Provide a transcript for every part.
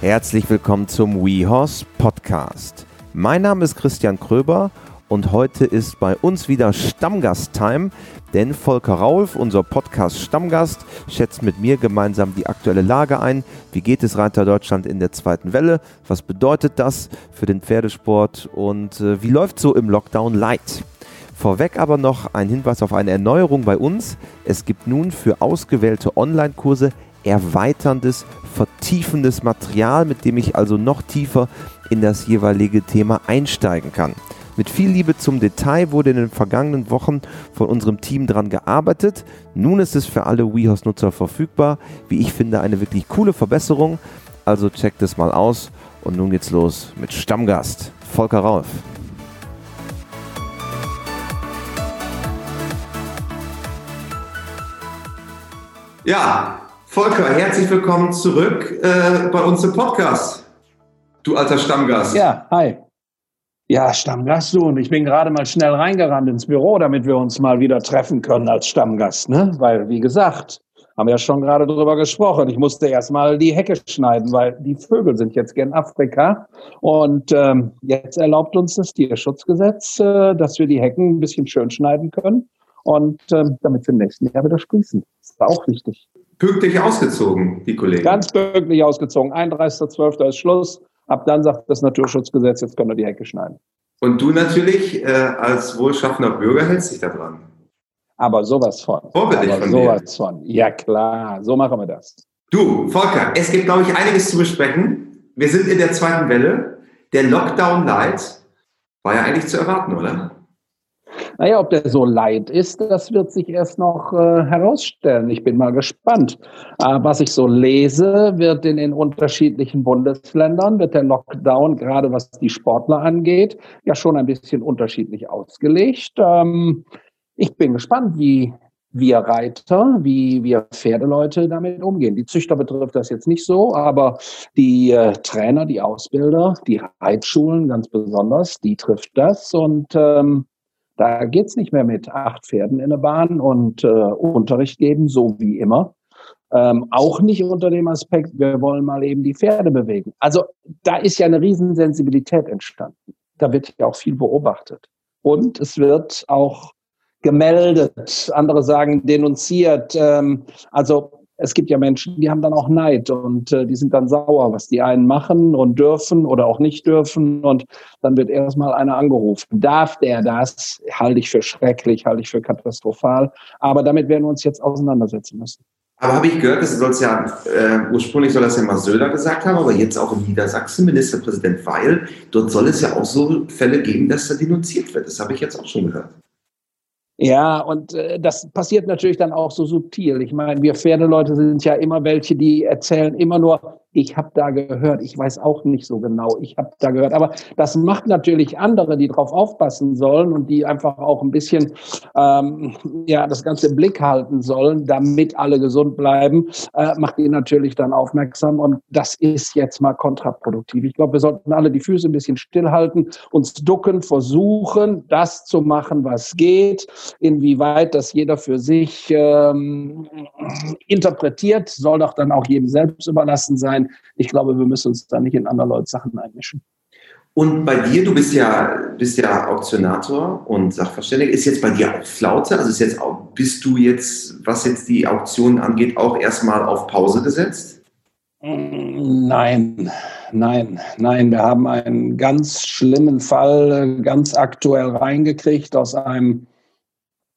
Herzlich willkommen zum WeHorse Podcast. Mein Name ist Christian Kröber und heute ist bei uns wieder Stammgast-Time, denn Volker Raulf, unser Podcast-Stammgast, schätzt mit mir gemeinsam die aktuelle Lage ein. Wie geht es Reiter Deutschland in der zweiten Welle? Was bedeutet das für den Pferdesport und äh, wie läuft so im Lockdown Light? Vorweg aber noch ein Hinweis auf eine Erneuerung bei uns. Es gibt nun für ausgewählte Online-Kurse erweiterndes, vertiefendes Material, mit dem ich also noch tiefer in das jeweilige Thema einsteigen kann. Mit viel Liebe zum Detail wurde in den vergangenen Wochen von unserem Team dran gearbeitet. Nun ist es für alle WeHorse-Nutzer verfügbar. Wie ich finde, eine wirklich coole Verbesserung. Also checkt es mal aus. Und nun geht's los mit Stammgast Volker Rauf. Ja, Volker, herzlich willkommen zurück äh, bei uns im Podcast. Du alter Stammgast. Ja, hi. Ja, Stammgast du. Und ich bin gerade mal schnell reingerannt ins Büro, damit wir uns mal wieder treffen können als Stammgast. Ne? Weil, wie gesagt, haben wir ja schon gerade drüber gesprochen. Ich musste erst mal die Hecke schneiden, weil die Vögel sind jetzt gern Afrika. Und ähm, jetzt erlaubt uns das Tierschutzgesetz, äh, dass wir die Hecken ein bisschen schön schneiden können. Und ähm, damit wir im nächsten Jahr wieder sprießen. Das ist auch wichtig. Pünktlich ausgezogen, die Kollegen. Ganz pünktlich ausgezogen. 31.12. ist Schluss. Ab dann sagt das Naturschutzgesetz, jetzt können wir die Hecke schneiden. Und du natürlich äh, als wohlschaffender Bürger hältst dich da dran. Aber sowas von. Vorbildlich Aber von sowas dir. von. Ja klar, so machen wir das. Du, Volker, es gibt, glaube ich, einiges zu besprechen. Wir sind in der zweiten Welle. Der Lockdown Light war ja eigentlich zu erwarten, oder? Naja, ob der so leid ist, das wird sich erst noch äh, herausstellen. Ich bin mal gespannt. Äh, was ich so lese, wird in den unterschiedlichen Bundesländern, wird der Lockdown, gerade was die Sportler angeht, ja schon ein bisschen unterschiedlich ausgelegt. Ähm, ich bin gespannt, wie wir Reiter, wie wir Pferdeleute damit umgehen. Die Züchter betrifft das jetzt nicht so, aber die äh, Trainer, die Ausbilder, die Reitschulen ganz besonders, die trifft das. Und ähm, da geht's nicht mehr mit acht Pferden in der Bahn und äh, Unterricht geben, so wie immer. Ähm, auch nicht unter dem Aspekt, wir wollen mal eben die Pferde bewegen. Also da ist ja eine Riesensensibilität entstanden. Da wird ja auch viel beobachtet. Und es wird auch gemeldet, andere sagen denunziert. Ähm, also es gibt ja Menschen, die haben dann auch Neid und äh, die sind dann sauer, was die einen machen und dürfen oder auch nicht dürfen. Und dann wird erstmal einer angerufen. Darf der das? Halte ich für schrecklich, halte ich für katastrophal. Aber damit werden wir uns jetzt auseinandersetzen müssen. Aber habe ich gehört, das soll es ja, äh, ursprünglich soll das ja mal Söder gesagt haben, aber jetzt auch in Niedersachsen, Ministerpräsident Weil, dort soll es ja auch so Fälle geben, dass da denunziert wird. Das habe ich jetzt auch schon gehört. Ja, und äh, das passiert natürlich dann auch so subtil. Ich meine, wir Pferdeleute sind ja immer welche, die erzählen immer nur, ich habe da gehört, ich weiß auch nicht so genau, ich habe da gehört. Aber das macht natürlich andere, die drauf aufpassen sollen und die einfach auch ein bisschen ähm, ja das Ganze im Blick halten sollen, damit alle gesund bleiben, äh, macht die natürlich dann aufmerksam. Und das ist jetzt mal kontraproduktiv. Ich glaube, wir sollten alle die Füße ein bisschen stillhalten, uns ducken, versuchen, das zu machen, was geht. Inwieweit das jeder für sich ähm, interpretiert, soll doch dann auch jedem selbst überlassen sein. Ich glaube, wir müssen uns da nicht in andere Leute Sachen einmischen. Und bei dir, du bist ja, bist ja Auktionator und Sachverständiger, ist jetzt bei dir auch Flaute? Also ist jetzt auch, bist du jetzt, was jetzt die Auktionen angeht, auch erstmal auf Pause gesetzt? Nein, nein, nein. Wir haben einen ganz schlimmen Fall ganz aktuell reingekriegt aus einem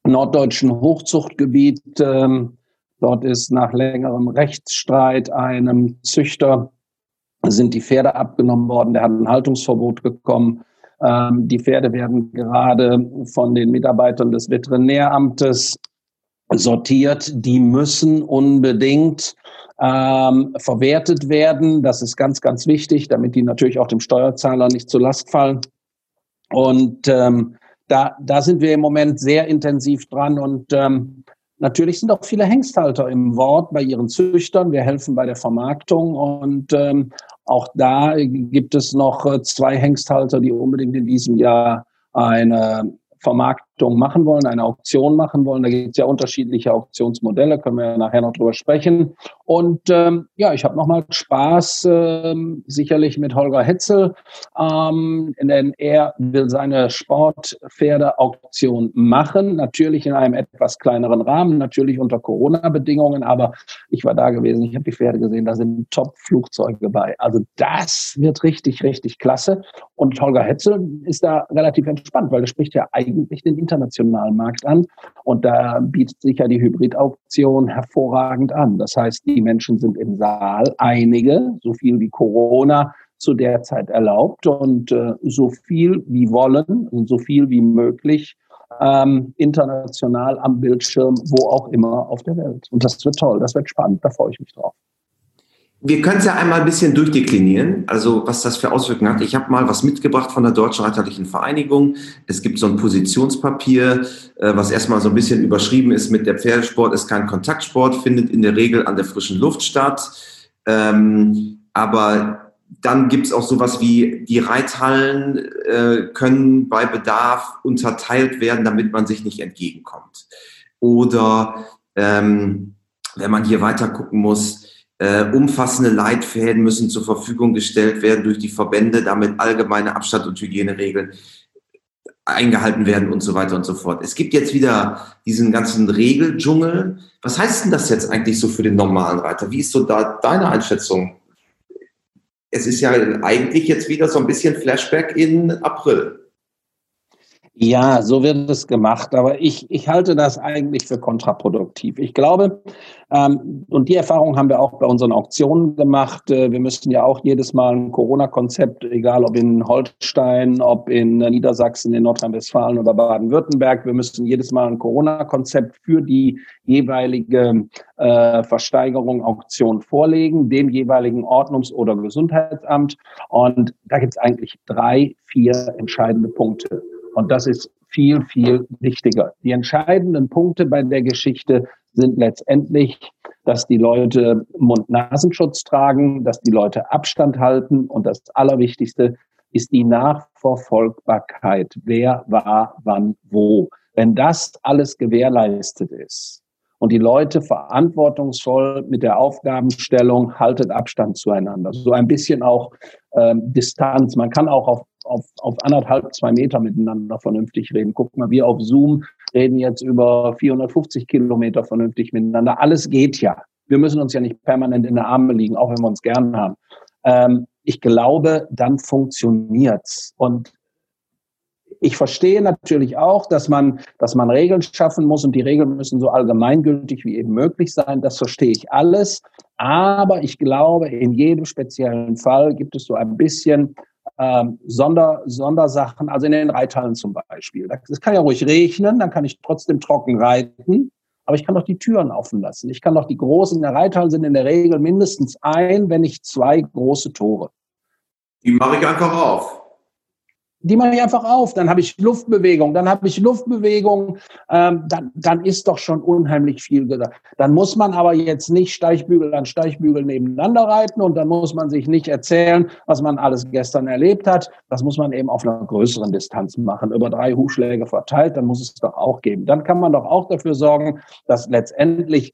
norddeutschen Hochzuchtgebiet. Ähm, Dort ist nach längerem Rechtsstreit einem Züchter sind die Pferde abgenommen worden. Der hat ein Haltungsverbot bekommen. Ähm, die Pferde werden gerade von den Mitarbeitern des Veterinäramtes sortiert. Die müssen unbedingt ähm, verwertet werden. Das ist ganz, ganz wichtig, damit die natürlich auch dem Steuerzahler nicht zur Last fallen. Und ähm, da, da sind wir im Moment sehr intensiv dran und ähm, Natürlich sind auch viele Hengsthalter im Wort bei ihren Züchtern. Wir helfen bei der Vermarktung und ähm, auch da gibt es noch äh, zwei Hengsthalter, die unbedingt in diesem Jahr eine Vermarktung Vermarktung machen wollen, eine Auktion machen wollen. Da gibt es ja unterschiedliche Auktionsmodelle, können wir nachher noch drüber sprechen. Und ähm, ja, ich habe nochmal Spaß, ähm, sicherlich mit Holger Hetzel, ähm, denn er will seine Sportpferde-Auktion machen, natürlich in einem etwas kleineren Rahmen, natürlich unter Corona-Bedingungen, aber ich war da gewesen, ich habe die Pferde gesehen, da sind Top-Flugzeuge bei. Also das wird richtig, richtig klasse. Und Holger Hetzel ist da relativ entspannt, weil er spricht ja eigentlich den internationalen Markt an. Und da bietet sich ja die Hybrid-Auktion hervorragend an. Das heißt, die Menschen sind im Saal, einige, so viel wie Corona zu der Zeit erlaubt und äh, so viel wie wollen und so viel wie möglich ähm, international am Bildschirm, wo auch immer auf der Welt. Und das wird toll, das wird spannend, da freue ich mich drauf. Wir können es ja einmal ein bisschen durchdeklinieren, also was das für Auswirkungen hat. Ich habe mal was mitgebracht von der Deutschen Reiterlichen Vereinigung. Es gibt so ein Positionspapier, äh, was erstmal so ein bisschen überschrieben ist mit der Pferdesport ist kein Kontaktsport, findet in der Regel an der frischen Luft statt. Ähm, aber dann gibt es auch sowas wie die Reithallen äh, können bei Bedarf unterteilt werden, damit man sich nicht entgegenkommt. Oder ähm, wenn man hier weiter gucken muss, äh, umfassende Leitfäden müssen zur Verfügung gestellt werden durch die Verbände, damit allgemeine Abstand- und Hygieneregeln eingehalten werden und so weiter und so fort. Es gibt jetzt wieder diesen ganzen Regeldschungel. Was heißt denn das jetzt eigentlich so für den normalen Reiter? Wie ist so da deine Einschätzung? Es ist ja eigentlich jetzt wieder so ein bisschen Flashback in April. Ja, so wird es gemacht, aber ich, ich halte das eigentlich für kontraproduktiv. Ich glaube, ähm, und die Erfahrung haben wir auch bei unseren Auktionen gemacht, äh, wir müssten ja auch jedes Mal ein Corona-Konzept, egal ob in Holstein, ob in Niedersachsen, in Nordrhein-Westfalen oder Baden-Württemberg, wir müssten jedes Mal ein Corona-Konzept für die jeweilige äh, Versteigerung, Auktion vorlegen, dem jeweiligen Ordnungs- oder Gesundheitsamt. Und da gibt es eigentlich drei, vier entscheidende Punkte. Und das ist viel, viel wichtiger. Die entscheidenden Punkte bei der Geschichte sind letztendlich, dass die Leute Mund-Nasenschutz tragen, dass die Leute Abstand halten und das Allerwichtigste ist die Nachverfolgbarkeit. Wer war wann wo? Wenn das alles gewährleistet ist und die Leute verantwortungsvoll mit der Aufgabenstellung haltet Abstand zueinander, so ein bisschen auch ähm, Distanz. Man kann auch auf auf, auf anderthalb, zwei Meter miteinander vernünftig reden. Guck mal, wir auf Zoom reden jetzt über 450 Kilometer vernünftig miteinander. Alles geht ja. Wir müssen uns ja nicht permanent in der Arme liegen, auch wenn wir uns gern haben. Ähm, ich glaube, dann funktioniert's. Und ich verstehe natürlich auch, dass man, dass man Regeln schaffen muss und die Regeln müssen so allgemeingültig wie eben möglich sein. Das verstehe ich alles. Aber ich glaube, in jedem speziellen Fall gibt es so ein bisschen ähm, Sonder, Sondersachen, also in den Reithallen zum Beispiel. Es kann ja ruhig regnen, dann kann ich trotzdem trocken reiten, aber ich kann doch die Türen offen lassen. Ich kann doch die großen, in der Reithalle sind in der Regel mindestens ein, wenn nicht zwei große Tore. Die mache ich einfach auf die mache ich einfach auf. Dann habe ich Luftbewegung, dann habe ich Luftbewegung, ähm, dann, dann ist doch schon unheimlich viel gesagt. Dann muss man aber jetzt nicht Steichbügel an Steichbügel nebeneinander reiten und dann muss man sich nicht erzählen, was man alles gestern erlebt hat. Das muss man eben auf einer größeren Distanz machen, über drei Hufschläge verteilt, dann muss es doch auch geben. Dann kann man doch auch dafür sorgen, dass letztendlich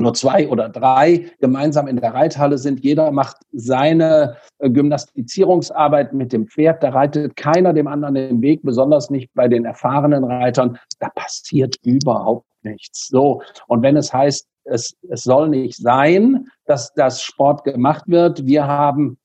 nur zwei oder drei gemeinsam in der Reithalle sind. Jeder macht seine äh, Gymnastizierungsarbeit mit dem Pferd. Da reitet keiner dem anderen den Weg, besonders nicht bei den erfahrenen Reitern. Da passiert überhaupt nichts. So. Und wenn es heißt, es, es soll nicht sein, dass das Sport gemacht wird. Wir haben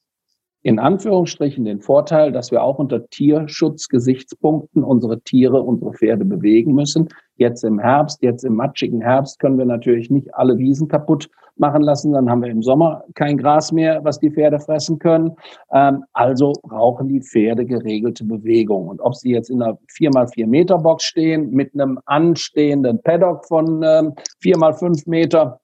in Anführungsstrichen den Vorteil, dass wir auch unter Tierschutzgesichtspunkten unsere Tiere, unsere Pferde bewegen müssen. Jetzt im Herbst, jetzt im matschigen Herbst können wir natürlich nicht alle Wiesen kaputt machen lassen. Dann haben wir im Sommer kein Gras mehr, was die Pferde fressen können. Ähm, also brauchen die Pferde geregelte Bewegung. Und ob sie jetzt in einer 4x4 Meter Box stehen, mit einem anstehenden Paddock von ähm, 4x5 Meter,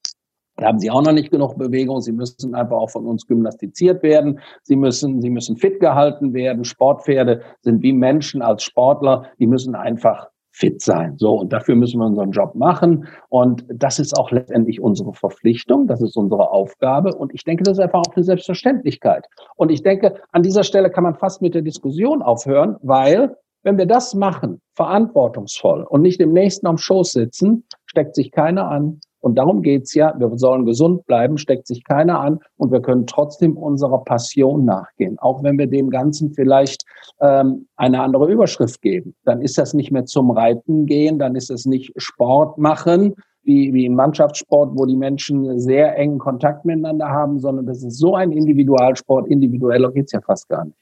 da haben sie auch noch nicht genug Bewegung. Sie müssen einfach auch von uns gymnastiziert werden. Sie müssen, sie müssen fit gehalten werden. Sportpferde sind wie Menschen als Sportler. Die müssen einfach fit sein. So, und dafür müssen wir unseren Job machen. Und das ist auch letztendlich unsere Verpflichtung. Das ist unsere Aufgabe. Und ich denke, das ist einfach auch eine Selbstverständlichkeit. Und ich denke, an dieser Stelle kann man fast mit der Diskussion aufhören, weil Wenn wir das machen, verantwortungsvoll und nicht im nächsten am Schoß sitzen, steckt sich keiner an. Und darum geht's ja. Wir sollen gesund bleiben, steckt sich keiner an und wir können trotzdem unserer Passion nachgehen. Auch wenn wir dem Ganzen vielleicht ähm, eine andere Überschrift geben. Dann ist das nicht mehr zum Reiten gehen, dann ist es nicht Sport machen, wie, wie im Mannschaftssport, wo die Menschen sehr engen Kontakt miteinander haben, sondern das ist so ein Individualsport. Individueller geht's ja fast gar nicht.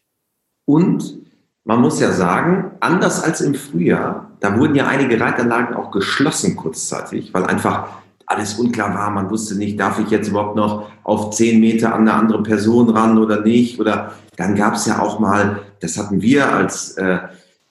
Und man muss ja sagen, anders als im Frühjahr, da wurden ja einige Reitanlagen auch geschlossen kurzzeitig, weil einfach alles unklar war. Man wusste nicht, darf ich jetzt überhaupt noch auf zehn Meter an eine andere Person ran oder nicht? Oder dann gab es ja auch mal, das hatten wir als äh,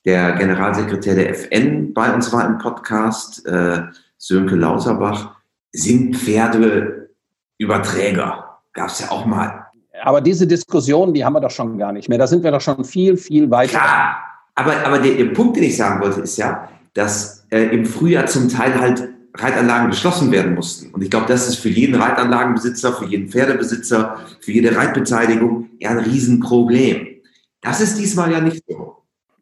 der Generalsekretär der FN bei uns war im Podcast, äh, Sönke Lauterbach, sind Pferde Überträger? Gab es ja auch mal. Aber diese Diskussion, die haben wir doch schon gar nicht mehr. Da sind wir doch schon viel, viel weiter. Klar, aber, aber der, der Punkt, den ich sagen wollte, ist ja, dass äh, im Frühjahr zum Teil halt Reitanlagen geschlossen werden mussten. Und ich glaube, das ist für jeden Reitanlagenbesitzer, für jeden Pferdebesitzer, für jede Reitbeteiligung ja ein Riesenproblem. Das ist diesmal ja nicht so.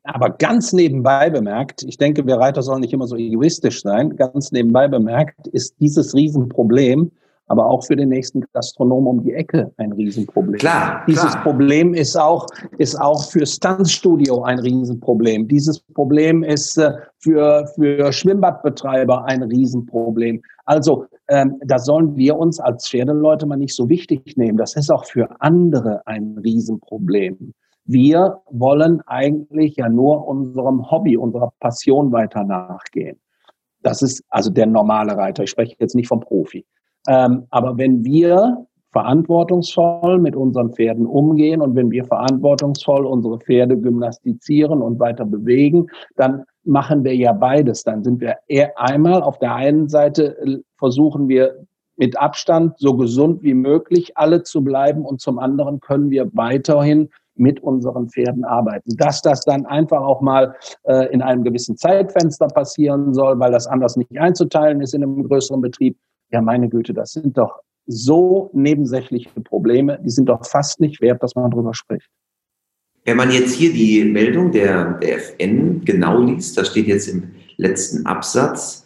Aber ganz nebenbei bemerkt, ich denke, wir Reiter sollen nicht immer so egoistisch sein, ganz nebenbei bemerkt ist dieses Riesenproblem aber auch für den nächsten Gastronom um die Ecke ein Riesenproblem. Klar. Dieses klar. Problem ist auch, ist auch für Stuntstudio ein Riesenproblem. Dieses Problem ist äh, für, für Schwimmbadbetreiber ein Riesenproblem. Also, ähm, da sollen wir uns als Pferdeleute mal nicht so wichtig nehmen. Das ist auch für andere ein Riesenproblem. Wir wollen eigentlich ja nur unserem Hobby, unserer Passion weiter nachgehen. Das ist also der normale Reiter. Ich spreche jetzt nicht vom Profi. Ähm, aber wenn wir verantwortungsvoll mit unseren Pferden umgehen und wenn wir verantwortungsvoll unsere Pferde gymnastizieren und weiter bewegen, dann machen wir ja beides. Dann sind wir eher einmal auf der einen Seite äh, versuchen wir mit Abstand so gesund wie möglich alle zu bleiben und zum anderen können wir weiterhin mit unseren Pferden arbeiten. Dass das dann einfach auch mal äh, in einem gewissen Zeitfenster passieren soll, weil das anders nicht einzuteilen ist in einem größeren Betrieb, ja, meine Güte, das sind doch so nebensächliche Probleme, die sind doch fast nicht wert, dass man darüber spricht. Wenn man jetzt hier die Meldung der, der FN genau liest, da steht jetzt im letzten Absatz,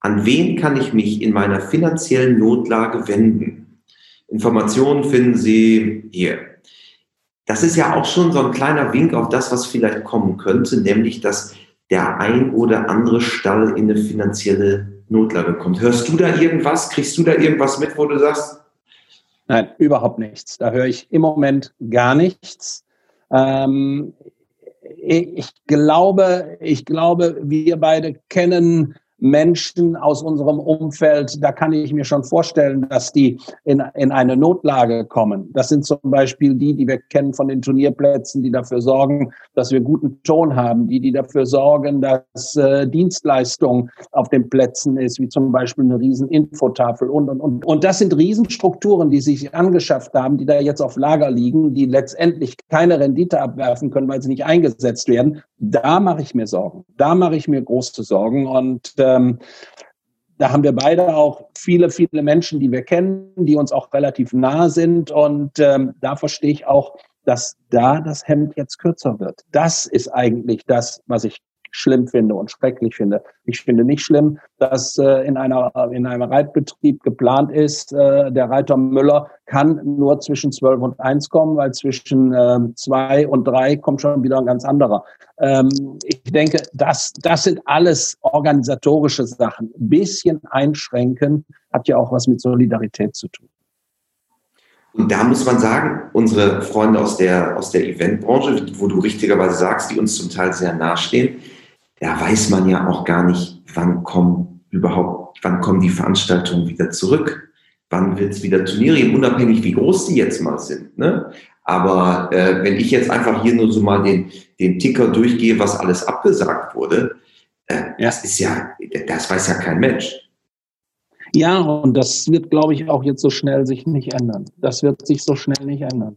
an wen kann ich mich in meiner finanziellen Notlage wenden? Informationen finden Sie hier. Das ist ja auch schon so ein kleiner Wink auf das, was vielleicht kommen könnte, nämlich dass der ein oder andere Stall in eine finanzielle Notlage kommt. Hörst du da irgendwas? Kriegst du da irgendwas mit, wo du sagst? Nein, überhaupt nichts. Da höre ich im Moment gar nichts. Ähm, ich glaube, ich glaube, wir beide kennen Menschen aus unserem Umfeld, da kann ich mir schon vorstellen, dass die in, in eine Notlage kommen. Das sind zum Beispiel die, die wir kennen von den Turnierplätzen, die dafür sorgen, dass wir guten Ton haben, die, die dafür sorgen, dass äh, Dienstleistung auf den Plätzen ist, wie zum Beispiel eine riesen Infotafel und, und, und. Und das sind Riesenstrukturen, die sich angeschafft haben, die da jetzt auf Lager liegen, die letztendlich keine Rendite abwerfen können, weil sie nicht eingesetzt werden. Da mache ich mir Sorgen. Da mache ich mir große Sorgen und äh, ähm, da haben wir beide auch viele, viele Menschen, die wir kennen, die uns auch relativ nah sind. Und ähm, da verstehe ich auch, dass da das Hemd jetzt kürzer wird. Das ist eigentlich das, was ich schlimm finde und schrecklich finde. Ich finde nicht schlimm, dass äh, in, einer, in einem Reitbetrieb geplant ist, äh, der Reiter Müller kann nur zwischen 12 und 1 kommen, weil zwischen äh, 2 und 3 kommt schon wieder ein ganz anderer. Ähm, ich denke, das, das sind alles organisatorische Sachen. Ein bisschen einschränken hat ja auch was mit Solidarität zu tun. Und da muss man sagen, unsere Freunde aus der, aus der Eventbranche, wo du richtigerweise sagst, die uns zum Teil sehr nahestehen, da weiß man ja auch gar nicht, wann kommen überhaupt, wann kommen die Veranstaltungen wieder zurück, wann wird es wieder Turniere geben, unabhängig wie groß die jetzt mal sind. Ne? Aber äh, wenn ich jetzt einfach hier nur so mal den, den Ticker durchgehe, was alles abgesagt wurde, äh, das ist ja, das weiß ja kein Mensch. Ja, und das wird, glaube ich, auch jetzt so schnell sich nicht ändern. Das wird sich so schnell nicht ändern.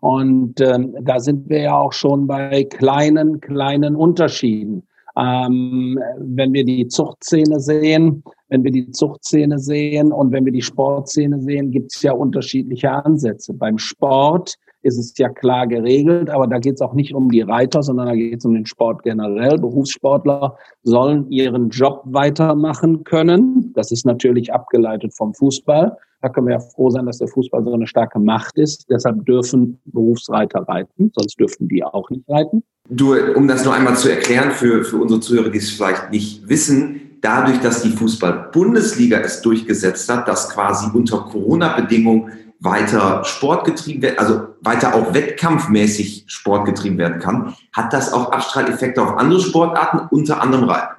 Und ähm, da sind wir ja auch schon bei kleinen, kleinen Unterschieden. Ähm, wenn wir die Zuchtszene sehen, wenn wir die Zuchtszene sehen und wenn wir die Sportszene sehen, gibt es ja unterschiedliche Ansätze. Beim Sport ist es ja klar geregelt, aber da geht es auch nicht um die Reiter, sondern da geht es um den Sport generell. Berufssportler sollen ihren Job weitermachen können. Das ist natürlich abgeleitet vom Fußball. Da können wir ja froh sein, dass der Fußball so eine starke Macht ist. Deshalb dürfen Berufsreiter reiten, sonst dürften die auch nicht reiten. Du, um das noch einmal zu erklären für, für unsere Zuhörer, die es vielleicht nicht wissen, dadurch, dass die Fußball-Bundesliga es durchgesetzt hat, dass quasi unter Corona-Bedingungen weiter Sport getrieben wird, also weiter auch wettkampfmäßig Sport getrieben werden kann, hat das auch Abstrahleffekte auf andere Sportarten, unter anderem Reiten.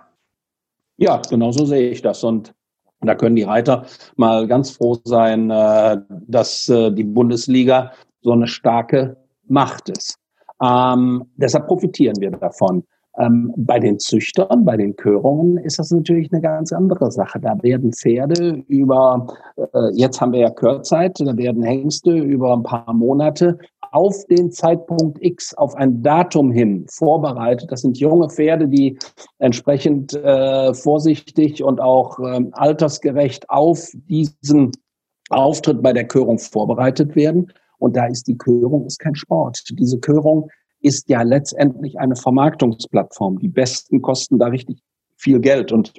Ja, genau so sehe ich das. Und da können die Reiter mal ganz froh sein, äh, dass äh, die Bundesliga so eine starke Macht ist. Ähm, deshalb profitieren wir davon. Ähm, bei den Züchtern, bei den Körungen ist das natürlich eine ganz andere Sache. Da werden Pferde über, äh, jetzt haben wir ja Körzeit, da werden Hengste über ein paar Monate auf den Zeitpunkt X, auf ein Datum hin vorbereitet. Das sind junge Pferde, die entsprechend äh, vorsichtig und auch äh, altersgerecht auf diesen Auftritt bei der Körung vorbereitet werden. Und da ist die Körung ist kein Sport. Diese Körung ist ja letztendlich eine Vermarktungsplattform. Die Besten kosten da richtig viel Geld. Und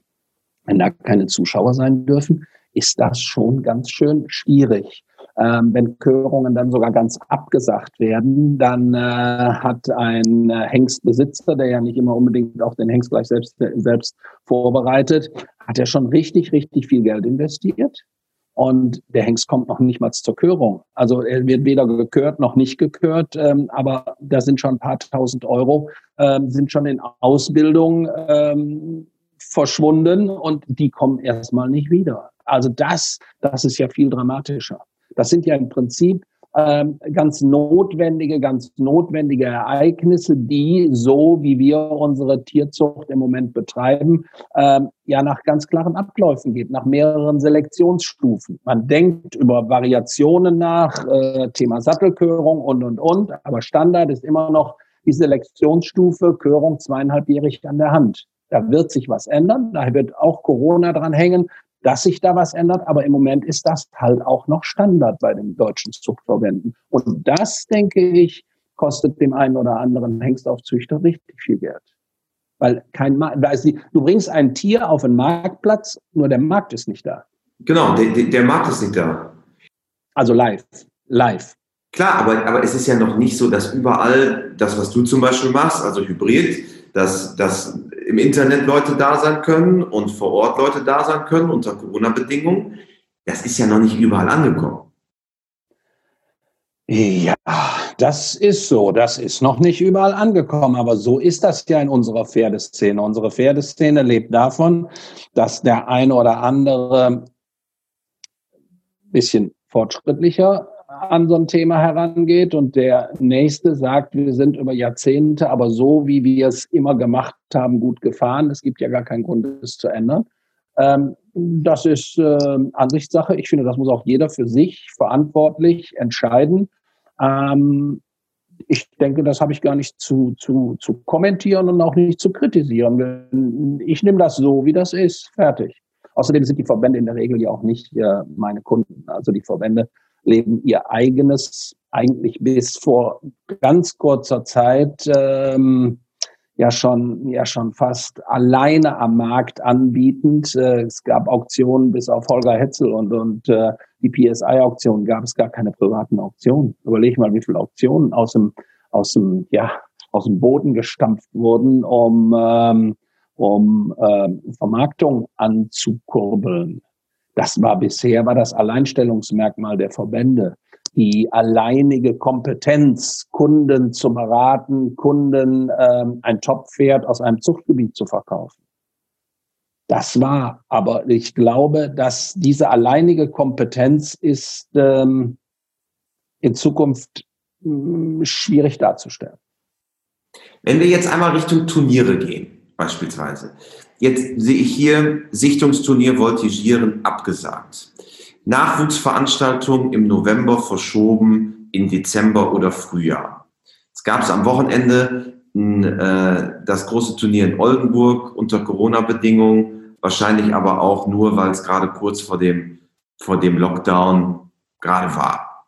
wenn da keine Zuschauer sein dürfen, ist das schon ganz schön schwierig. Ähm, wenn Körungen dann sogar ganz abgesagt werden, dann äh, hat ein äh, Hengstbesitzer, der ja nicht immer unbedingt auch den Hengst gleich selbst, selbst vorbereitet, hat er schon richtig, richtig viel Geld investiert. Und der Hengst kommt noch nicht mal zur Körung. Also er wird weder gekürt noch nicht gekürt, ähm, aber da sind schon ein paar tausend Euro, ähm, sind schon in Ausbildung ähm, verschwunden und die kommen erstmal nicht wieder. Also das, das ist ja viel dramatischer. Das sind ja im Prinzip ähm, ganz notwendige, ganz notwendige Ereignisse, die so, wie wir unsere Tierzucht im Moment betreiben, ähm, ja nach ganz klaren Abläufen geht, nach mehreren Selektionsstufen. Man denkt über Variationen nach, äh, Thema Sattelkörung und, und, und, aber Standard ist immer noch die Selektionsstufe Körung zweieinhalbjährig an der Hand. Da wird sich was ändern. Da wird auch Corona dran hängen dass sich da was ändert, aber im Moment ist das halt auch noch Standard bei den deutschen Zuchtverbänden. Und das, denke ich, kostet dem einen oder anderen Hengstaufzüchter richtig viel Geld. Weil kein also du bringst ein Tier auf den Marktplatz, nur der Markt ist nicht da. Genau, der, der Markt ist nicht da. Also live, live. Klar, aber, aber es ist ja noch nicht so, dass überall das, was du zum Beispiel machst, also Hybrid, dass, dass im Internet Leute da sein können und vor Ort Leute da sein können unter Corona-Bedingungen. Das ist ja noch nicht überall angekommen. Ja, das ist so. Das ist noch nicht überall angekommen. Aber so ist das ja in unserer Pferdeszene. Unsere Pferdeszene lebt davon, dass der eine oder andere bisschen fortschrittlicher an so ein Thema herangeht und der nächste sagt, wir sind über Jahrzehnte, aber so wie wir es immer gemacht haben, gut gefahren. Es gibt ja gar keinen Grund, es zu ändern. Ähm, das ist äh, Ansichtssache. Ich finde, das muss auch jeder für sich verantwortlich entscheiden. Ähm, ich denke, das habe ich gar nicht zu, zu, zu kommentieren und auch nicht zu kritisieren. Ich nehme das so, wie das ist. Fertig. Außerdem sind die Verbände in der Regel ja auch nicht äh, meine Kunden. Also die Verbände leben ihr eigenes, eigentlich bis vor ganz kurzer Zeit ähm, ja schon ja schon fast alleine am Markt anbietend. Äh, es gab Auktionen bis auf Holger Hetzel und und äh, die PSI-Auktion gab es gar keine privaten Auktionen. Überleg mal, wie viele Auktionen aus dem aus dem ja aus dem Boden gestampft wurden, um ähm, um äh, Vermarktung anzukurbeln. Das war bisher war das Alleinstellungsmerkmal der Verbände. Die alleinige Kompetenz, Kunden zu beraten, Kunden ähm, ein Top-Pferd aus einem Zuchtgebiet zu verkaufen. Das war, aber ich glaube, dass diese alleinige Kompetenz ist ähm, in Zukunft mh, schwierig darzustellen. Wenn wir jetzt einmal Richtung Turniere gehen, beispielsweise. Jetzt sehe ich hier Sichtungsturnier Voltigieren abgesagt. Nachwuchsveranstaltung im November verschoben in Dezember oder Frühjahr. Es gab es am Wochenende äh, das große Turnier in Oldenburg unter Corona-Bedingungen, wahrscheinlich aber auch nur, weil es gerade kurz vor dem, vor dem Lockdown gerade war.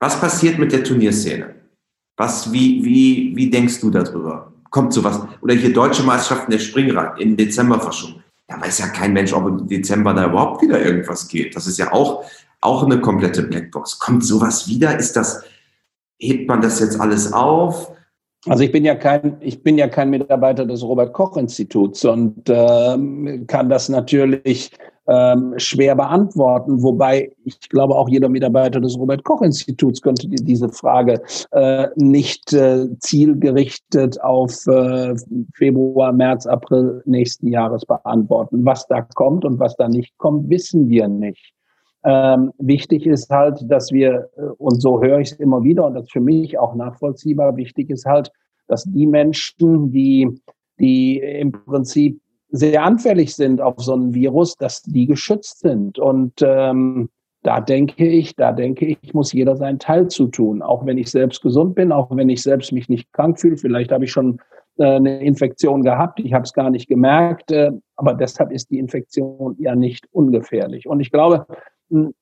Was passiert mit der Turnierszene? Was, wie, wie, wie denkst du darüber? Kommt sowas? Oder hier deutsche Meisterschaften der Springrad im Dezember verschoben. Da weiß ja kein Mensch, ob im Dezember da überhaupt wieder irgendwas geht. Das ist ja auch, auch eine komplette Blackbox. Kommt sowas wieder? Ist das, hebt man das jetzt alles auf? Also ich bin ja kein, ich bin ja kein Mitarbeiter des Robert Koch Instituts und äh, kann das natürlich ähm, schwer beantworten. Wobei ich glaube, auch jeder Mitarbeiter des Robert Koch Instituts könnte diese Frage äh, nicht äh, zielgerichtet auf äh, Februar, März, April nächsten Jahres beantworten. Was da kommt und was da nicht kommt, wissen wir nicht. Ähm, wichtig ist halt, dass wir, äh, und so höre ich es immer wieder, und das ist für mich auch nachvollziehbar, wichtig ist halt, dass die Menschen, die, die im Prinzip sehr anfällig sind auf so ein Virus, dass die geschützt sind. Und ähm, da denke ich, da denke ich, muss jeder seinen Teil zu tun. Auch wenn ich selbst gesund bin, auch wenn ich selbst mich nicht krank fühle. Vielleicht habe ich schon äh, eine Infektion gehabt, ich habe es gar nicht gemerkt. Äh, aber deshalb ist die Infektion ja nicht ungefährlich. Und ich glaube, hm,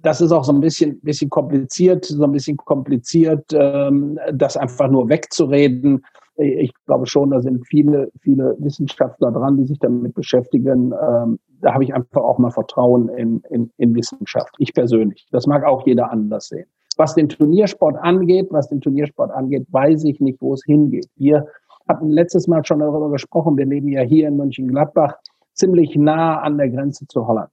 das ist auch so ein bisschen, bisschen kompliziert, so ein bisschen kompliziert, ähm, das einfach nur wegzureden ich glaube schon, da sind viele, viele Wissenschaftler dran, die sich damit beschäftigen. Ähm, da habe ich einfach auch mal Vertrauen in, in, in Wissenschaft. Ich persönlich. Das mag auch jeder anders sehen. Was den Turniersport angeht, was den Turniersport angeht, weiß ich nicht, wo es hingeht. Wir hatten letztes Mal schon darüber gesprochen. Wir leben ja hier in Mönchengladbach ziemlich nah an der Grenze zu Holland.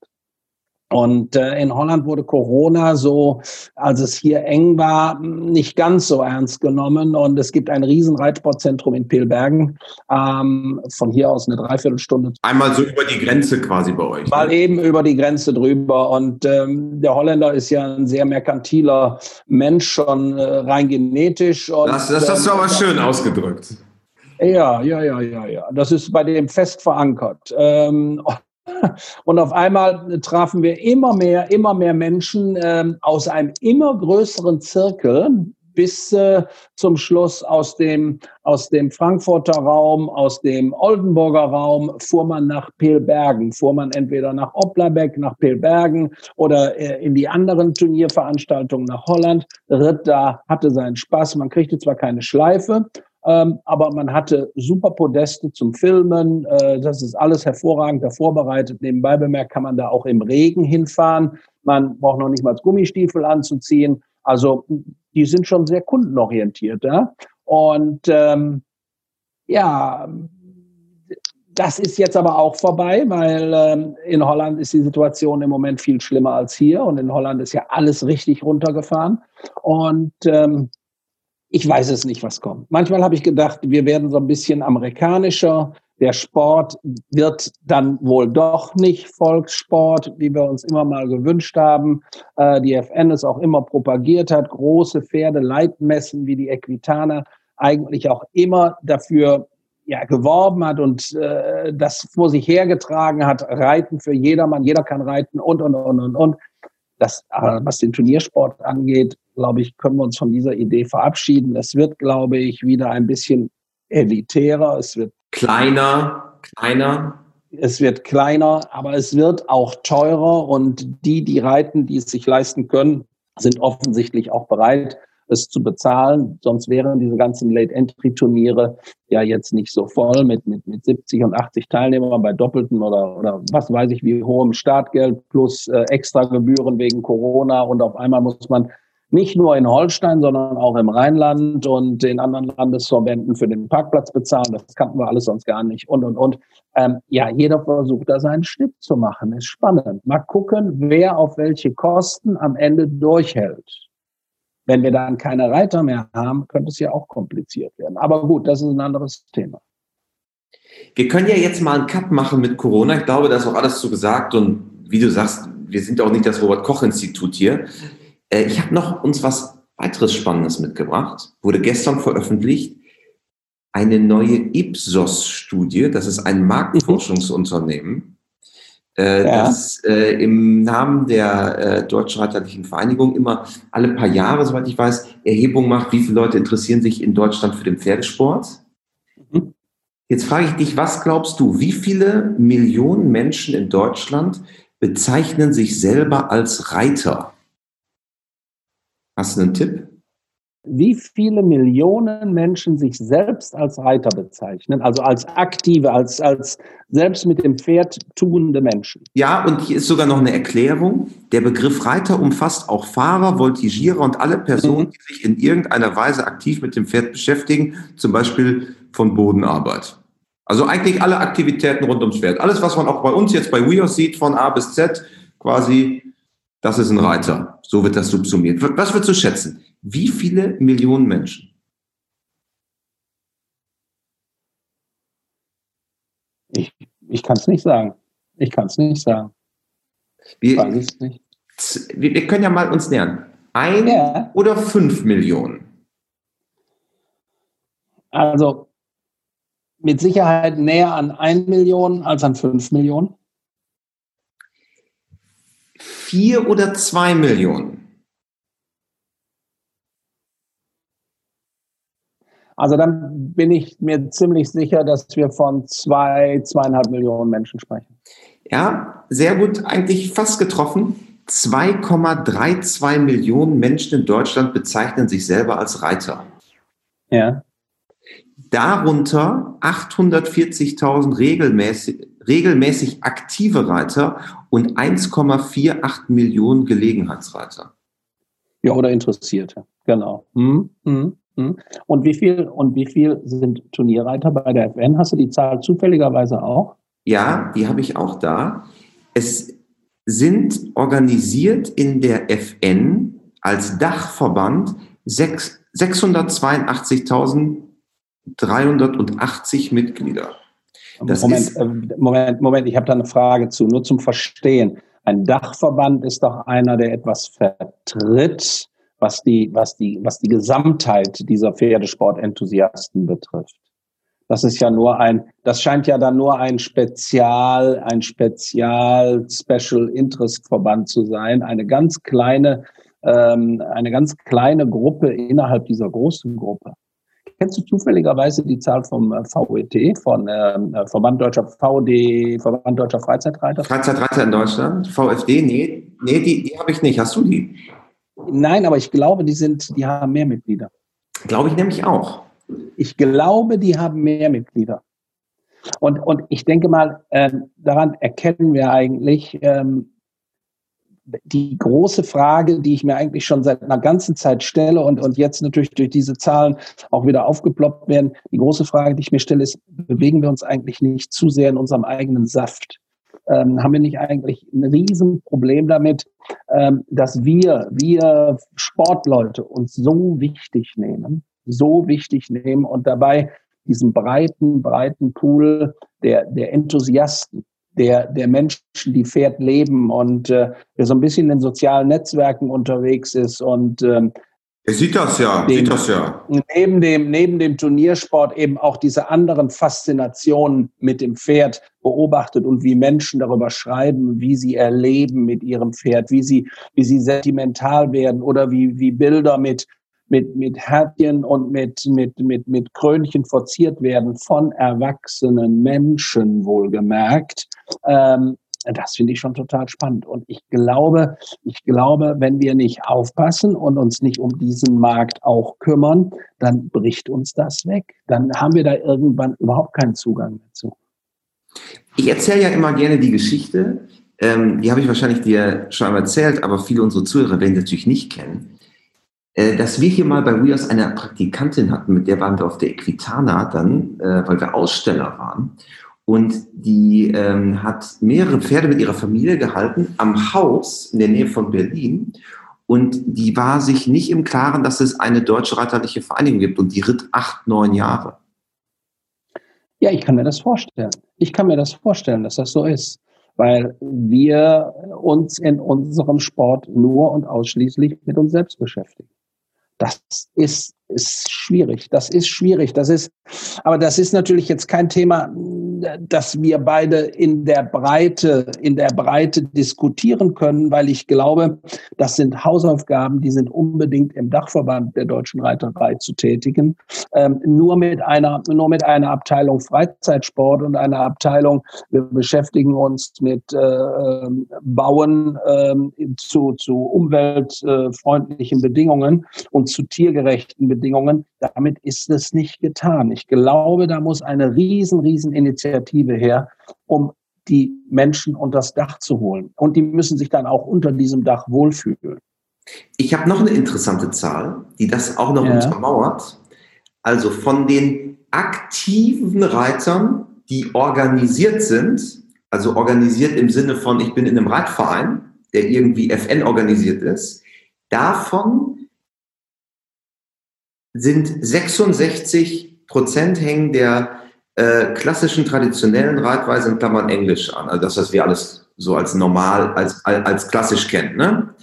Und äh, in Holland wurde Corona so, als es hier eng war, nicht ganz so ernst genommen. Und es gibt ein riesen Reitsportzentrum in Pilbergen. Ähm, von hier aus eine Dreiviertelstunde. Einmal so über die Grenze quasi bei euch. Mal ne? eben über die Grenze drüber. Und ähm, der Holländer ist ja ein sehr merkantiler Mensch, schon äh, rein genetisch. Und, das, das hast du aber ähm, schön ausgedrückt. Ja, ja, ja, ja, ja. Das ist bei dem fest verankert. Ähm, und auf einmal trafen wir immer mehr, immer mehr Menschen ähm, aus einem immer größeren Zirkel bis äh, zum Schluss aus dem, aus dem Frankfurter Raum, aus dem Oldenburger Raum fuhr man nach Pilbergen, fuhr man entweder nach Oplabeck, nach Pilbergen oder äh, in die anderen Turnierveranstaltungen nach Holland, ritt da, hatte seinen Spaß. Man kriegte zwar keine Schleife, ähm, aber man hatte super Podeste zum Filmen. Äh, das ist alles hervorragend da vorbereitet. Nebenbei bemerkt kann man da auch im Regen hinfahren. Man braucht noch nicht mal Gummistiefel anzuziehen. Also die sind schon sehr kundenorientiert. Ja? Und ähm, ja, das ist jetzt aber auch vorbei, weil ähm, in Holland ist die Situation im Moment viel schlimmer als hier. Und in Holland ist ja alles richtig runtergefahren. Und ähm, ich weiß es nicht, was kommt. Manchmal habe ich gedacht, wir werden so ein bisschen amerikanischer. Der Sport wird dann wohl doch nicht Volkssport, wie wir uns immer mal gewünscht haben. Äh, die FN es auch immer propagiert hat, große Pferde, Leitmessen wie die Equitana eigentlich auch immer dafür ja, geworben hat und äh, das vor sich hergetragen hat, Reiten für jedermann, jeder kann reiten und, und, und, und, und. Das, äh, was den Turniersport angeht, glaube ich, können wir uns von dieser Idee verabschieden. Es wird, glaube ich, wieder ein bisschen elitärer. Es wird kleiner, kleiner. Es wird kleiner, aber es wird auch teurer und die, die reiten, die es sich leisten können, sind offensichtlich auch bereit, es zu bezahlen. Sonst wären diese ganzen Late-Entry-Turniere ja jetzt nicht so voll mit, mit, mit 70 und 80 Teilnehmern bei doppelten oder, oder was weiß ich wie hohem Startgeld plus äh, extra Gebühren wegen Corona und auf einmal muss man nicht nur in Holstein, sondern auch im Rheinland und in anderen Landesverbänden für den Parkplatz bezahlen. Das kannten wir alles sonst gar nicht und, und, und. Ähm, ja, jeder versucht da seinen Schnitt zu machen. Ist spannend. Mal gucken, wer auf welche Kosten am Ende durchhält. Wenn wir dann keine Reiter mehr haben, könnte es ja auch kompliziert werden. Aber gut, das ist ein anderes Thema. Wir können ja jetzt mal einen Cut machen mit Corona. Ich glaube, da ist auch alles zu gesagt. Und wie du sagst, wir sind auch nicht das Robert-Koch-Institut hier. Äh, ich habe noch uns was weiteres Spannendes mitgebracht. Wurde gestern veröffentlicht. Eine neue Ipsos-Studie. Das ist ein Marktforschungsunternehmen äh, ja. das äh, im Namen der äh, Deutschen Reiterlichen Vereinigung immer alle paar Jahre, soweit ich weiß, Erhebung macht, wie viele Leute interessieren sich in Deutschland für den Pferdesport. Mhm. Jetzt frage ich dich, was glaubst du, wie viele Millionen Menschen in Deutschland bezeichnen sich selber als Reiter? Hast du einen Tipp? wie viele Millionen Menschen sich selbst als Reiter bezeichnen, also als aktive, als, als selbst mit dem Pferd tuende Menschen. Ja, und hier ist sogar noch eine Erklärung. Der Begriff Reiter umfasst auch Fahrer, Voltigierer und alle Personen, die sich in irgendeiner Weise aktiv mit dem Pferd beschäftigen, zum Beispiel von Bodenarbeit. Also eigentlich alle Aktivitäten rund ums Pferd. Alles, was man auch bei uns jetzt bei WeHorse sieht, von A bis Z, quasi, das ist ein Reiter. So wird das subsumiert. Was würdest du schätzen? Wie viele Millionen Menschen? Ich, ich kann es nicht sagen. Ich kann es nicht sagen. Wir, weiß nicht. Wir, wir können ja mal uns nähern. Ein ja. oder fünf Millionen? Also mit Sicherheit näher an ein Million als an fünf Millionen. Vier oder zwei Millionen? Also dann bin ich mir ziemlich sicher, dass wir von zwei, zweieinhalb Millionen Menschen sprechen. Ja, sehr gut, eigentlich fast getroffen. 2,32 Millionen Menschen in Deutschland bezeichnen sich selber als Reiter. Ja. Darunter 840.000 regelmäßig, regelmäßig aktive Reiter und 1,48 Millionen Gelegenheitsreiter. Ja, oder Interessierte, genau. Hm, hm. Hm? Und wie viel, und wie viel sind Turnierreiter bei der FN? Hast du die Zahl zufälligerweise auch? Ja, die habe ich auch da. Es sind organisiert in der FN als Dachverband 682.380 Mitglieder. Das Moment, äh, Moment, Moment, ich habe da eine Frage zu, nur zum Verstehen. Ein Dachverband ist doch einer, der etwas vertritt, was die, was die, was die Gesamtheit dieser Pferdesportenthusiasten betrifft. Das ist ja nur ein, das scheint ja dann nur ein Spezial, ein Spezial Special Interest Verband zu sein, eine ganz kleine, ähm, eine ganz kleine Gruppe innerhalb dieser großen Gruppe. Kennst du zufälligerweise die Zahl vom äh, VET, von ähm, äh, Verband Deutscher VD, Verband Deutscher Freizeitreiter? Freizeitreiter in Deutschland? VfD? Nee, nee die, die habe ich nicht. Hast du die? Nein, aber ich glaube, die sind, die haben mehr Mitglieder. Glaube ich nämlich auch. Ich glaube, die haben mehr Mitglieder. Und, und ich denke mal, äh, daran erkennen wir eigentlich ähm, die große Frage, die ich mir eigentlich schon seit einer ganzen Zeit stelle und, und jetzt natürlich durch diese Zahlen auch wieder aufgeploppt werden. Die große Frage, die ich mir stelle, ist, bewegen wir uns eigentlich nicht zu sehr in unserem eigenen Saft? ähm, haben wir nicht eigentlich ein Riesenproblem damit, ähm, dass wir, wir Sportleute uns so wichtig nehmen, so wichtig nehmen und dabei diesen breiten, breiten Pool der, der Enthusiasten, der, der Menschen, die Pferd leben und äh, der so ein bisschen in sozialen Netzwerken unterwegs ist und ähm, er sieht das ja, dem, sieht das ja. Neben dem, neben dem Turniersport eben auch diese anderen Faszinationen mit dem Pferd beobachtet und wie Menschen darüber schreiben, wie sie erleben mit ihrem Pferd, wie sie, wie sie sentimental werden oder wie, wie Bilder mit, mit, mit Herzchen und mit, mit, mit, mit Krönchen verziert werden von erwachsenen Menschen wohlgemerkt. Ähm, das finde ich schon total spannend. Und ich glaube, ich glaube, wenn wir nicht aufpassen und uns nicht um diesen Markt auch kümmern, dann bricht uns das weg. Dann haben wir da irgendwann überhaupt keinen Zugang dazu. Ich erzähle ja immer gerne die Geschichte. Ähm, die habe ich wahrscheinlich dir schon einmal erzählt, aber viele unserer Zuhörer werden natürlich nicht kennen. Äh, dass wir hier mal bei WeHorse eine Praktikantin hatten, mit der waren wir auf der Equitana dann, äh, weil wir Aussteller waren. Und die ähm, hat mehrere Pferde mit ihrer Familie gehalten am Haus in der Nähe von Berlin. Und die war sich nicht im Klaren, dass es eine deutsche reiterliche Vereinigung gibt. Und die ritt acht, neun Jahre. Ja, ich kann mir das vorstellen. Ich kann mir das vorstellen, dass das so ist. Weil wir uns in unserem Sport nur und ausschließlich mit uns selbst beschäftigen. Das ist, ist schwierig. Das ist schwierig. Das ist, aber das ist natürlich jetzt kein Thema, dass wir beide in der Breite, in der Breite diskutieren können, weil ich glaube, das sind Hausaufgaben, die sind unbedingt im Dachverband der deutschen Reiterei zu tätigen. Ähm, nur mit einer, nur mit einer Abteilung Freizeitsport und einer Abteilung, wir beschäftigen uns mit äh, Bauen äh, zu, zu umweltfreundlichen Bedingungen und zu tiergerechten Bedingungen. Damit ist es nicht getan. Ich glaube, da muss eine riesen, riesen Initiative her, um die Menschen unter das Dach zu holen. Und die müssen sich dann auch unter diesem Dach wohlfühlen. Ich habe noch eine interessante Zahl, die das auch noch ja. untermauert. Also von den aktiven Reitern, die organisiert sind, also organisiert im Sinne von, ich bin in einem Reitverein, der irgendwie FN organisiert ist, davon sind 66 Prozent hängen der äh, klassischen traditionellen Reitweise in Klammern Englisch an. Also das, was wir alles so als normal, als, als klassisch kennen. Ne?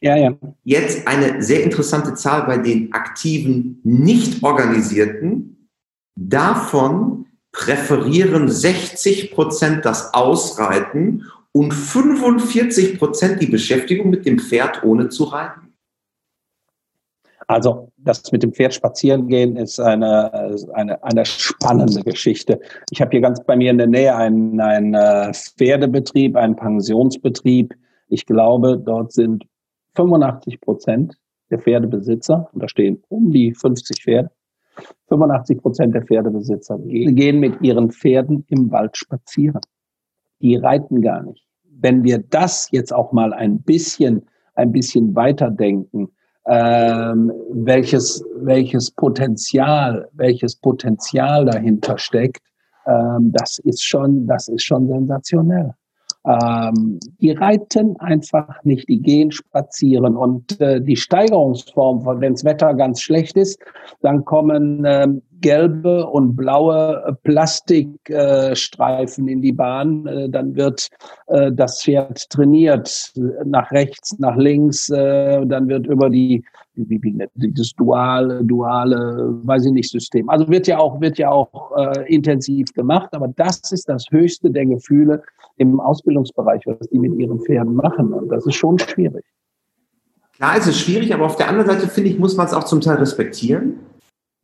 Ja, ja. Jetzt eine sehr interessante Zahl bei den aktiven, nicht organisierten. Davon präferieren 60 Prozent das Ausreiten und 45 Prozent die Beschäftigung mit dem Pferd ohne zu reiten. Also das mit dem Pferd spazieren gehen ist eine, eine, eine spannende Geschichte. Ich habe hier ganz bei mir in der Nähe einen, einen äh, Pferdebetrieb, einen Pensionsbetrieb. Ich glaube, dort sind 85 Prozent der Pferdebesitzer, und da stehen um die 50 Pferde, 85 Prozent der Pferdebesitzer gehen mit ihren Pferden im Wald spazieren. Die reiten gar nicht. Wenn wir das jetzt auch mal ein bisschen, ein bisschen weiterdenken, ähm, welches, welches Potenzial, welches Potenzial dahinter steckt, ähm, das ist schon, das ist schon sensationell. Ähm, die reiten einfach nicht, die gehen spazieren und äh, die Steigerungsform, wenn das Wetter ganz schlecht ist, dann kommen ähm, gelbe und blaue Plastikstreifen äh, in die Bahn. Äh, dann wird äh, das Pferd trainiert nach rechts, nach links. Äh, dann wird über die wie, wie dieses duale, duale, weiß ich nicht, System. Also wird ja auch, wird ja auch äh, intensiv gemacht, aber das ist das höchste der Gefühle im Ausbildungsbereich, was die mit ihren Pferden machen. Und das ist schon schwierig. Klar, es ist schwierig, aber auf der anderen Seite finde ich, muss man es auch zum Teil respektieren.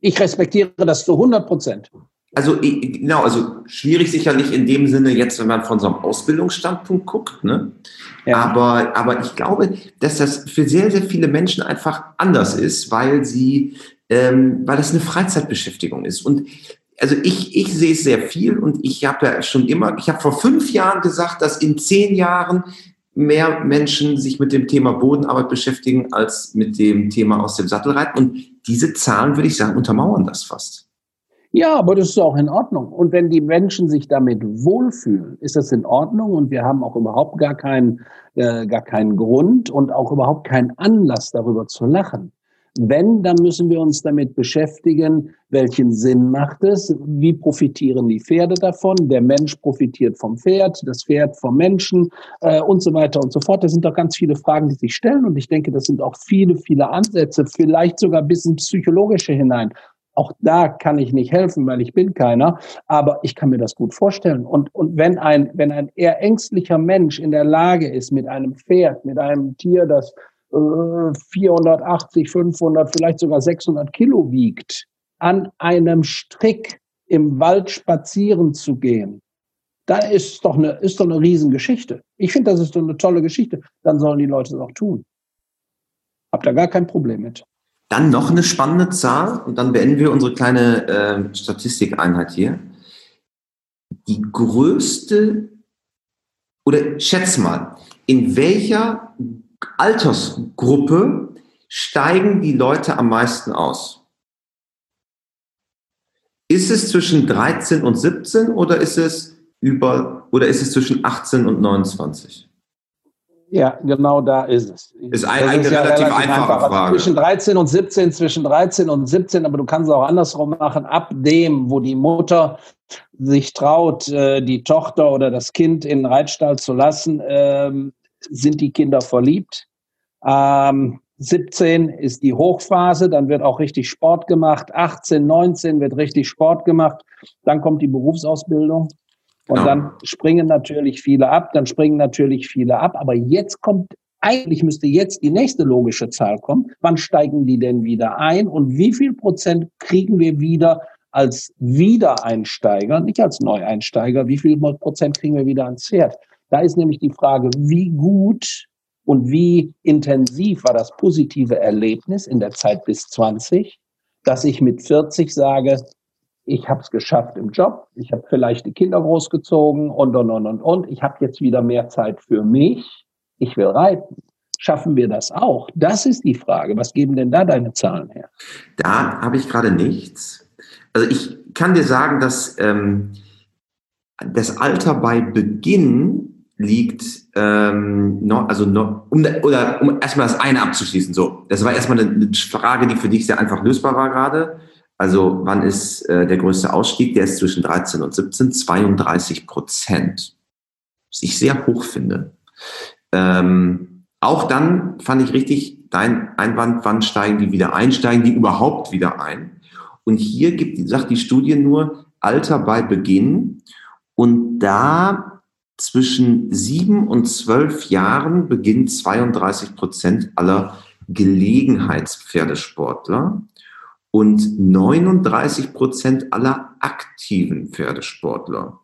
Ich respektiere das zu 100 Prozent. Also genau, also schwierig sicherlich in dem Sinne jetzt, wenn man von so einem Ausbildungsstandpunkt guckt, ne? Ja. Aber, aber ich glaube, dass das für sehr, sehr viele Menschen einfach anders ist, weil sie, ähm, weil das eine Freizeitbeschäftigung ist. Und also ich, ich sehe es sehr viel und ich habe ja schon immer, ich habe vor fünf Jahren gesagt, dass in zehn Jahren mehr Menschen sich mit dem Thema Bodenarbeit beschäftigen als mit dem Thema aus dem Sattel reiten. Und diese Zahlen, würde ich sagen, untermauern das fast. Ja, aber das ist auch in Ordnung. Und wenn die Menschen sich damit wohlfühlen, ist das in Ordnung. Und wir haben auch überhaupt gar keinen, äh, gar keinen Grund und auch überhaupt keinen Anlass, darüber zu lachen. Wenn, dann müssen wir uns damit beschäftigen, welchen Sinn macht es, wie profitieren die Pferde davon, der Mensch profitiert vom Pferd, das Pferd vom Menschen äh, und so weiter und so fort. Das sind doch ganz viele Fragen, die sich stellen und ich denke, das sind auch viele, viele Ansätze, vielleicht sogar bis ins Psychologische hinein. Auch da kann ich nicht helfen, weil ich bin keiner, aber ich kann mir das gut vorstellen. Und, und wenn ein, wenn ein eher ängstlicher Mensch in der Lage ist, mit einem Pferd, mit einem Tier, das 480, 500, vielleicht sogar 600 Kilo wiegt, an einem Strick im Wald spazieren zu gehen, da ist doch eine, ist doch eine Riesengeschichte. Ich finde, das ist doch eine tolle Geschichte. Dann sollen die Leute es auch tun. Hab da gar kein Problem mit. Dann noch eine spannende Zahl und dann beenden wir unsere kleine äh, Statistikeinheit hier. Die größte, oder schätz mal, in welcher Altersgruppe steigen die Leute am meisten aus? Ist es zwischen 13 und 17 oder ist es über oder ist es zwischen 18 und 29? Ja, genau da ist es. Ist ein, eine ist relativ, ja relativ einfache einfach. Frage. Zwischen 13 und 17, zwischen 13 und 17, aber du kannst es auch andersrum machen. Ab dem, wo die Mutter sich traut, äh, die Tochter oder das Kind in den Reitstall zu lassen, ähm, sind die Kinder verliebt. Ähm, 17 ist die Hochphase, dann wird auch richtig Sport gemacht. 18, 19 wird richtig Sport gemacht. Dann kommt die Berufsausbildung. Und genau. dann springen natürlich viele ab, dann springen natürlich viele ab. Aber jetzt kommt, eigentlich müsste jetzt die nächste logische Zahl kommen. Wann steigen die denn wieder ein? Und wie viel Prozent kriegen wir wieder als Wiedereinsteiger, nicht als Neueinsteiger? Wie viel Prozent kriegen wir wieder ans Pferd? Da ist nämlich die Frage, wie gut und wie intensiv war das positive Erlebnis in der Zeit bis 20, dass ich mit 40 sage, ich habe es geschafft im Job, ich habe vielleicht die Kinder großgezogen und, und, und, und, und. Ich habe jetzt wieder mehr Zeit für mich, ich will reiten. Schaffen wir das auch? Das ist die Frage. Was geben denn da deine Zahlen her? Da habe ich gerade nichts. Also ich kann dir sagen, dass ähm, das Alter bei Beginn liegt, ähm, noch, also noch, um, oder um erstmal das eine abzuschließen. So, das war erstmal eine, Frage, die für dich sehr einfach lösbar war gerade. Also wann ist äh, der größte Ausstieg? Der ist zwischen 13 und 17, 32 Prozent. Was ich sehr hoch finde. Ähm, auch dann fand ich richtig dein Einwand, wann steigen die wieder ein? Steigen die überhaupt wieder ein? Und hier gibt, sagt die Studie nur Alter bei Beginn. Und da zwischen sieben und zwölf Jahren beginnt 32 Prozent aller Gelegenheitspferdesportler und 39 Prozent aller aktiven Pferdesportler.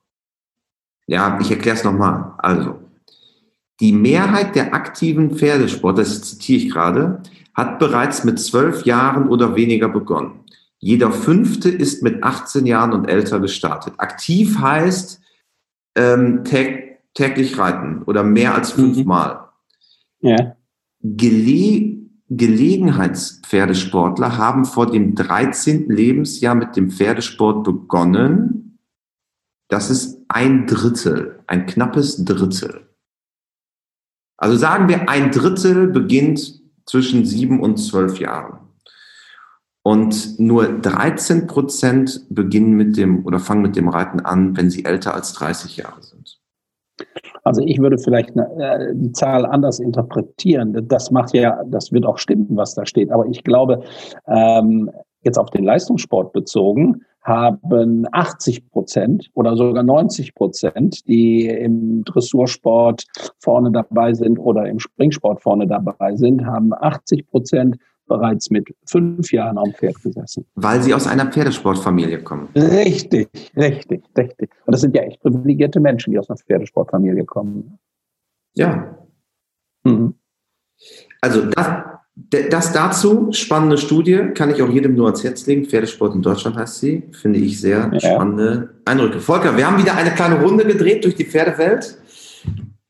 Ja, ich erkläre es nochmal. Also, die Mehrheit der aktiven Pferdesportler, das zitiere ich gerade, hat bereits mit zwölf Jahren oder weniger begonnen. Jeder fünfte ist mit 18 Jahren und älter gestartet. Aktiv heißt ähm, täglich reiten oder mehr als mhm. fünfmal. Ja. Gele Gelegenheitspferdesportler haben vor dem 13. Lebensjahr mit dem Pferdesport begonnen. Das ist ein Drittel, ein knappes Drittel. Also sagen wir, ein Drittel beginnt zwischen sieben und zwölf Jahren. Und nur 13 Prozent beginnen mit dem oder fangen mit dem Reiten an, wenn sie älter als 30 Jahre sind. Also ich würde vielleicht äh, die Zahl anders interpretieren. Das macht ja, das wird auch stimmen, was da steht. Aber ich glaube, ähm, jetzt auf den Leistungssport bezogen, haben 80 Prozent oder sogar 90 Prozent, die im Dressursport vorne dabei sind oder im Springsport vorne dabei sind, haben 80 Prozent bereits mit fünf Jahren am Pferd gesessen. Weil sie aus einer Pferdesportfamilie kommen. Richtig, richtig, richtig. Und das sind ja echt privilegierte Menschen, die aus einer Pferdesportfamilie kommen. Ja. Mhm. Also das, das dazu, spannende Studie, kann ich auch jedem nur ans Herz legen. Pferdesport in Deutschland heißt sie. Finde ich sehr ja. spannende Eindrücke. Volker, wir haben wieder eine kleine Runde gedreht durch die Pferdewelt.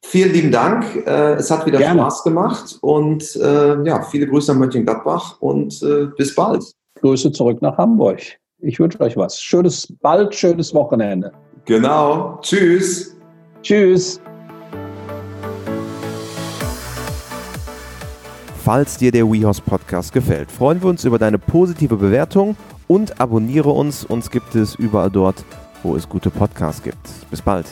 Vielen lieben Dank. Äh, es hat wieder Gerne. Spaß gemacht und äh, ja, viele Grüße an Mönchengladbach und äh, bis bald. Grüße zurück nach Hamburg. Ich wünsche euch was. Schönes, bald schönes Wochenende. Genau. Tschüss. Tschüss. Falls dir der WeHorse Podcast gefällt, freuen wir uns über deine positive Bewertung und abonniere uns. Uns gibt es überall dort, wo es gute Podcasts gibt. Bis bald.